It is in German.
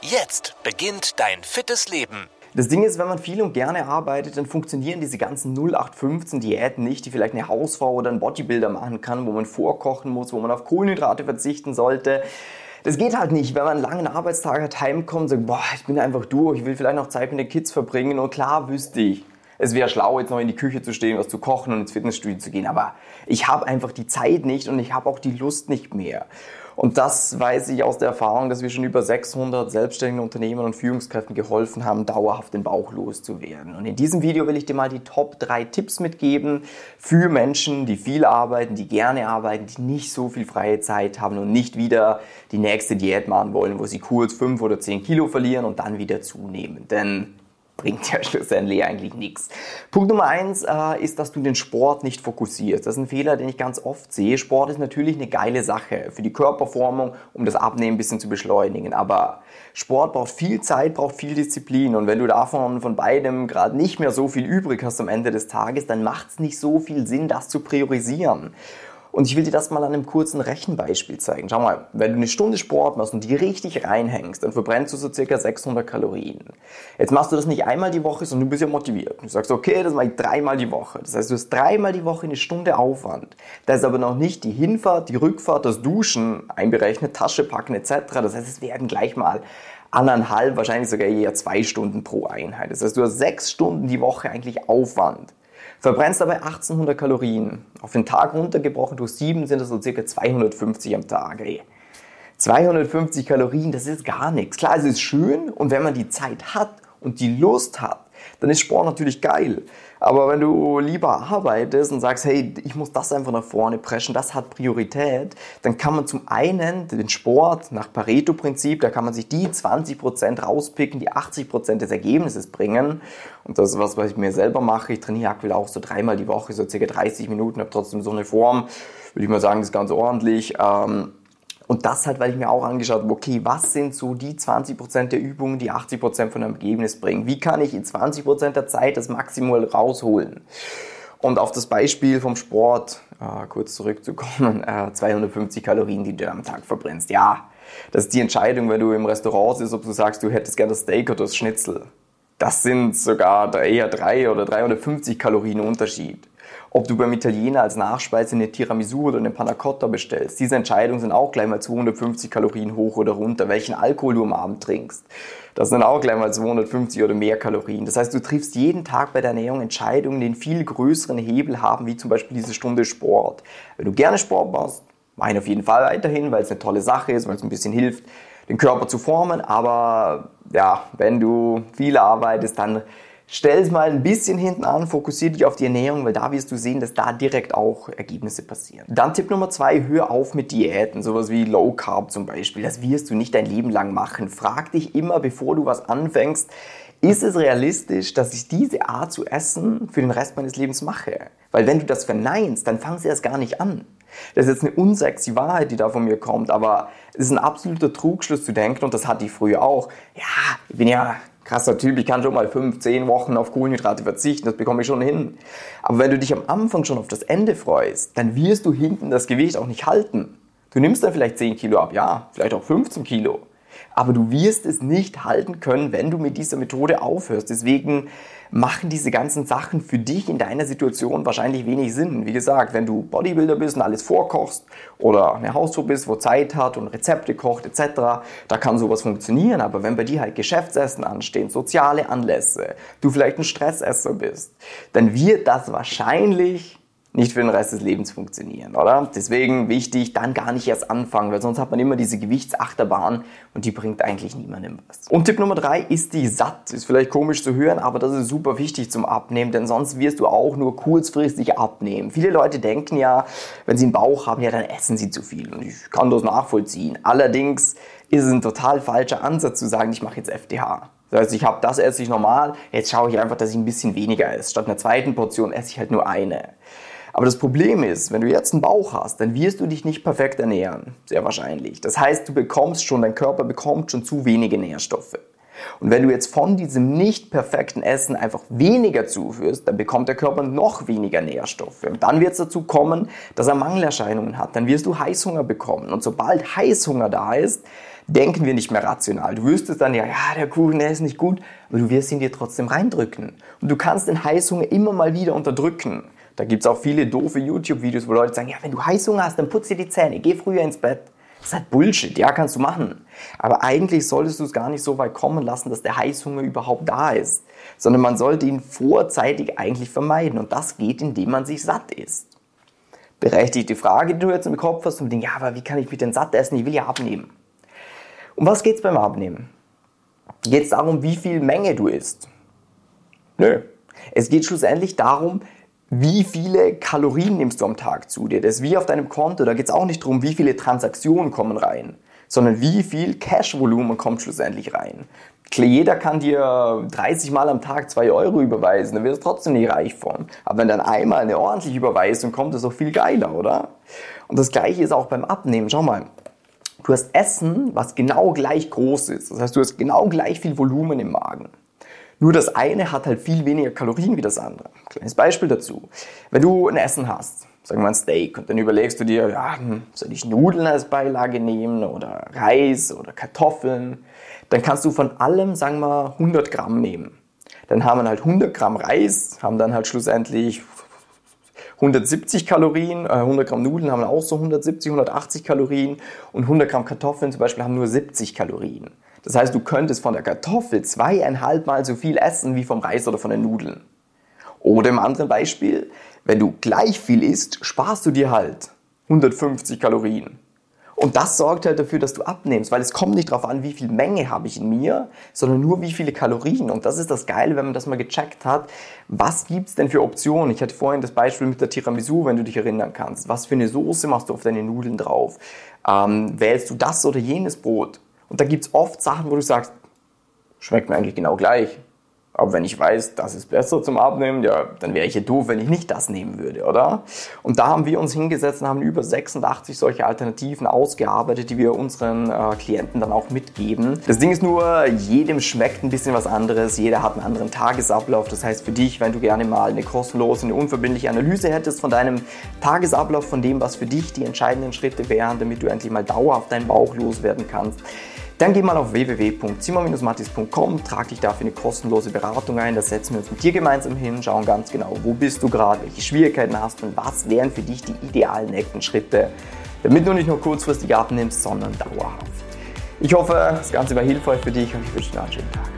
Jetzt beginnt dein fittes Leben. Das Ding ist, wenn man viel und gerne arbeitet, dann funktionieren diese ganzen 0815 Diäten nicht, die vielleicht eine Hausfrau oder ein Bodybuilder machen kann, wo man vorkochen muss, wo man auf Kohlenhydrate verzichten sollte. Das geht halt nicht, wenn man einen langen Arbeitstag hat, heimkommt und sagt, boah, ich bin einfach durch, ich will vielleicht noch Zeit mit den Kids verbringen und klar wüsste ich, es wäre schlau, jetzt noch in die Küche zu stehen, was zu kochen und ins Fitnessstudio zu gehen. Aber ich habe einfach die Zeit nicht und ich habe auch die Lust nicht mehr. Und das weiß ich aus der Erfahrung, dass wir schon über 600 selbstständigen Unternehmern und Führungskräften geholfen haben, dauerhaft den Bauch loszuwerden. Und in diesem Video will ich dir mal die Top 3 Tipps mitgeben für Menschen, die viel arbeiten, die gerne arbeiten, die nicht so viel freie Zeit haben und nicht wieder die nächste Diät machen wollen, wo sie kurz 5 oder 10 Kilo verlieren und dann wieder zunehmen. Denn bringt ja schlussendlich eigentlich nichts. Punkt Nummer eins äh, ist, dass du den Sport nicht fokussierst. Das ist ein Fehler, den ich ganz oft sehe. Sport ist natürlich eine geile Sache für die Körperformung, um das Abnehmen ein bisschen zu beschleunigen. Aber Sport braucht viel Zeit, braucht viel Disziplin. Und wenn du davon von beidem gerade nicht mehr so viel übrig hast am Ende des Tages, dann macht es nicht so viel Sinn, das zu priorisieren. Und ich will dir das mal an einem kurzen Rechenbeispiel zeigen. Schau mal, wenn du eine Stunde Sport machst und die richtig reinhängst, dann verbrennst du so circa 600 Kalorien. Jetzt machst du das nicht einmal die Woche, sondern du bist ja motiviert. Du sagst, okay, das mache ich dreimal die Woche. Das heißt, du hast dreimal die Woche eine Stunde Aufwand. Da ist aber noch nicht die Hinfahrt, die Rückfahrt, das Duschen einberechnet, Tasche packen etc. Das heißt, es werden gleich mal anderthalb, wahrscheinlich sogar eher zwei Stunden pro Einheit. Das heißt, du hast sechs Stunden die Woche eigentlich Aufwand. Verbrennst dabei 1800 Kalorien. Auf den Tag runtergebrochen durch 7 sind das so circa 250 am Tag. Ey. 250 Kalorien, das ist gar nichts. Klar, es ist schön und wenn man die Zeit hat und die Lust hat, dann ist Sport natürlich geil. Aber wenn du lieber arbeitest und sagst, hey, ich muss das einfach nach vorne preschen, das hat Priorität, dann kann man zum einen den Sport nach Pareto-Prinzip, da kann man sich die 20% rauspicken, die 80% des Ergebnisses bringen. Und das ist was, was ich mir selber mache. Ich trainiere aktuell auch so dreimal die Woche, so circa 30 Minuten, habe trotzdem so eine Form, würde ich mal sagen, ist ganz ordentlich. Ähm, und das halt, weil ich mir auch angeschaut habe, okay, was sind so die 20% der Übungen, die 80% von einem Ergebnis bringen? Wie kann ich in 20% der Zeit das Maximal rausholen? Und auf das Beispiel vom Sport, äh, kurz zurückzukommen, äh, 250 Kalorien, die du am Tag verbrennst. Ja, das ist die Entscheidung, wenn du im Restaurant sitzt, ob du sagst, du hättest gerne das Steak oder das Schnitzel. Das sind sogar eher drei oder 350 Kalorien Unterschied ob du beim Italiener als Nachspeise eine Tiramisu oder eine Panna Cotta bestellst. Diese Entscheidungen sind auch gleich mal 250 Kalorien hoch oder runter. Welchen Alkohol du am Abend trinkst. Das sind auch gleich mal 250 oder mehr Kalorien. Das heißt, du triffst jeden Tag bei der Ernährung Entscheidungen, die einen viel größeren Hebel haben, wie zum Beispiel diese Stunde Sport. Wenn du gerne Sport machst, mach ihn auf jeden Fall weiterhin, weil es eine tolle Sache ist, weil es ein bisschen hilft, den Körper zu formen. Aber ja, wenn du viel arbeitest, dann Stell es mal ein bisschen hinten an, fokussiere dich auf die Ernährung, weil da wirst du sehen, dass da direkt auch Ergebnisse passieren. Dann Tipp Nummer zwei, hör auf mit Diäten, sowas wie Low Carb zum Beispiel. Das wirst du nicht dein Leben lang machen. Frag dich immer, bevor du was anfängst, ist es realistisch, dass ich diese Art zu essen für den Rest meines Lebens mache? Weil wenn du das verneinst, dann fangst du erst gar nicht an. Das ist jetzt eine unsexy Wahrheit, die da von mir kommt, aber es ist ein absoluter Trugschluss zu denken und das hatte ich früher auch. Ja, ich bin ja krasser Typ, ich kann schon mal fünf, zehn Wochen auf Kohlenhydrate verzichten, das bekomme ich schon hin. Aber wenn du dich am Anfang schon auf das Ende freust, dann wirst du hinten das Gewicht auch nicht halten. Du nimmst dann vielleicht 10 Kilo ab, ja, vielleicht auch 15 Kilo. Aber du wirst es nicht halten können, wenn du mit dieser Methode aufhörst. Deswegen machen diese ganzen Sachen für dich in deiner Situation wahrscheinlich wenig Sinn. Wie gesagt, wenn du Bodybuilder bist und alles vorkochst oder eine Hausfrau bist, wo Zeit hat und Rezepte kocht etc., da kann sowas funktionieren. Aber wenn bei dir halt Geschäftsessen anstehen, soziale Anlässe, du vielleicht ein Stressesser bist, dann wird das wahrscheinlich nicht für den Rest des Lebens funktionieren, oder? Deswegen wichtig, dann gar nicht erst anfangen, weil sonst hat man immer diese Gewichtsachterbahn und die bringt eigentlich niemandem was. Und Tipp Nummer drei ist die satt. Ist vielleicht komisch zu hören, aber das ist super wichtig zum Abnehmen, denn sonst wirst du auch nur kurzfristig abnehmen. Viele Leute denken ja, wenn sie einen Bauch haben, ja, dann essen sie zu viel und ich kann das nachvollziehen. Allerdings ist es ein total falscher Ansatz zu sagen, ich mache jetzt FDH. Das heißt, ich habe das esse ich normal, jetzt schaue ich einfach, dass ich ein bisschen weniger esse. Statt einer zweiten Portion esse ich halt nur eine. Aber das Problem ist, wenn du jetzt einen Bauch hast, dann wirst du dich nicht perfekt ernähren. Sehr wahrscheinlich. Das heißt, du bekommst schon, dein Körper bekommt schon zu wenige Nährstoffe. Und wenn du jetzt von diesem nicht perfekten Essen einfach weniger zuführst, dann bekommt der Körper noch weniger Nährstoffe. Und dann wird es dazu kommen, dass er Mangelerscheinungen hat. Dann wirst du Heißhunger bekommen. Und sobald Heißhunger da ist, denken wir nicht mehr rational. Du wüsstest dann ja, ja, der Kuchen, der ist nicht gut, aber du wirst ihn dir trotzdem reindrücken. Und du kannst den Heißhunger immer mal wieder unterdrücken. Da gibt es auch viele doofe YouTube-Videos, wo Leute sagen, ja, wenn du Heißhunger hast, dann putz dir die Zähne, geh früher ins Bett. Das ist halt Bullshit, ja, kannst du machen. Aber eigentlich solltest du es gar nicht so weit kommen lassen, dass der Heißhunger überhaupt da ist. Sondern man sollte ihn vorzeitig eigentlich vermeiden. Und das geht, indem man sich satt isst. Berechtigte Frage, die du jetzt im Kopf hast und denkst, ja, aber wie kann ich mich denn satt essen? Ich will ja abnehmen. Um was geht es beim Abnehmen? Geht es darum, wie viel Menge du isst? Nö. Es geht schlussendlich darum, wie viele Kalorien nimmst du am Tag zu dir. Das ist wie auf deinem Konto. Da geht es auch nicht darum, wie viele Transaktionen kommen rein, sondern wie viel Cash-Volumen kommt schlussendlich rein. Jeder kann dir 30 Mal am Tag 2 Euro überweisen, dann wirst du trotzdem nicht reich von. Aber wenn dann einmal eine ordentliche Überweisung kommt, ist auch viel geiler, oder? Und das gleiche ist auch beim Abnehmen. Schau mal, du hast Essen, was genau gleich groß ist. Das heißt, du hast genau gleich viel Volumen im Magen. Nur das eine hat halt viel weniger Kalorien wie das andere. Kleines Beispiel dazu. Wenn du ein Essen hast, sagen wir ein Steak, und dann überlegst du dir, ja, hm, soll ich Nudeln als Beilage nehmen oder Reis oder Kartoffeln, dann kannst du von allem, sagen wir, 100 Gramm nehmen. Dann haben wir halt 100 Gramm Reis, haben dann halt schlussendlich 170 Kalorien, 100 äh, Gramm Nudeln haben auch so 170, 180 Kalorien und 100 Gramm Kartoffeln zum Beispiel haben nur 70 Kalorien. Das heißt, du könntest von der Kartoffel zweieinhalb Mal so viel essen wie vom Reis oder von den Nudeln. Oder im anderen Beispiel, wenn du gleich viel isst, sparst du dir halt 150 Kalorien. Und das sorgt halt dafür, dass du abnimmst, weil es kommt nicht darauf an, wie viel Menge habe ich in mir, sondern nur wie viele Kalorien. Und das ist das Geile, wenn man das mal gecheckt hat. Was gibt es denn für Optionen? Ich hatte vorhin das Beispiel mit der Tiramisu, wenn du dich erinnern kannst. Was für eine Soße machst du auf deine Nudeln drauf? Ähm, wählst du das oder jenes Brot? Und da gibt es oft Sachen, wo du sagst, schmeckt mir eigentlich genau gleich. Aber wenn ich weiß, das ist besser zum Abnehmen, ja, dann wäre ich ja doof, wenn ich nicht das nehmen würde, oder? Und da haben wir uns hingesetzt und haben über 86 solche Alternativen ausgearbeitet, die wir unseren äh, Klienten dann auch mitgeben. Das Ding ist nur, jedem schmeckt ein bisschen was anderes, jeder hat einen anderen Tagesablauf. Das heißt für dich, wenn du gerne mal eine kostenlose, eine unverbindliche Analyse hättest von deinem Tagesablauf, von dem, was für dich die entscheidenden Schritte wären, damit du endlich mal dauerhaft deinen Bauch loswerden kannst, dann geh mal auf www.simon-mattis.com, trag dich dafür eine kostenlose Beratung ein. Da setzen wir uns mit dir gemeinsam hin, schauen ganz genau, wo bist du gerade, welche Schwierigkeiten hast und was wären für dich die idealen nächsten Schritte, damit du nicht nur kurzfristig abnimmst, sondern dauerhaft. Ich hoffe, das Ganze war hilfreich für dich und ich wünsche dir einen schönen Tag.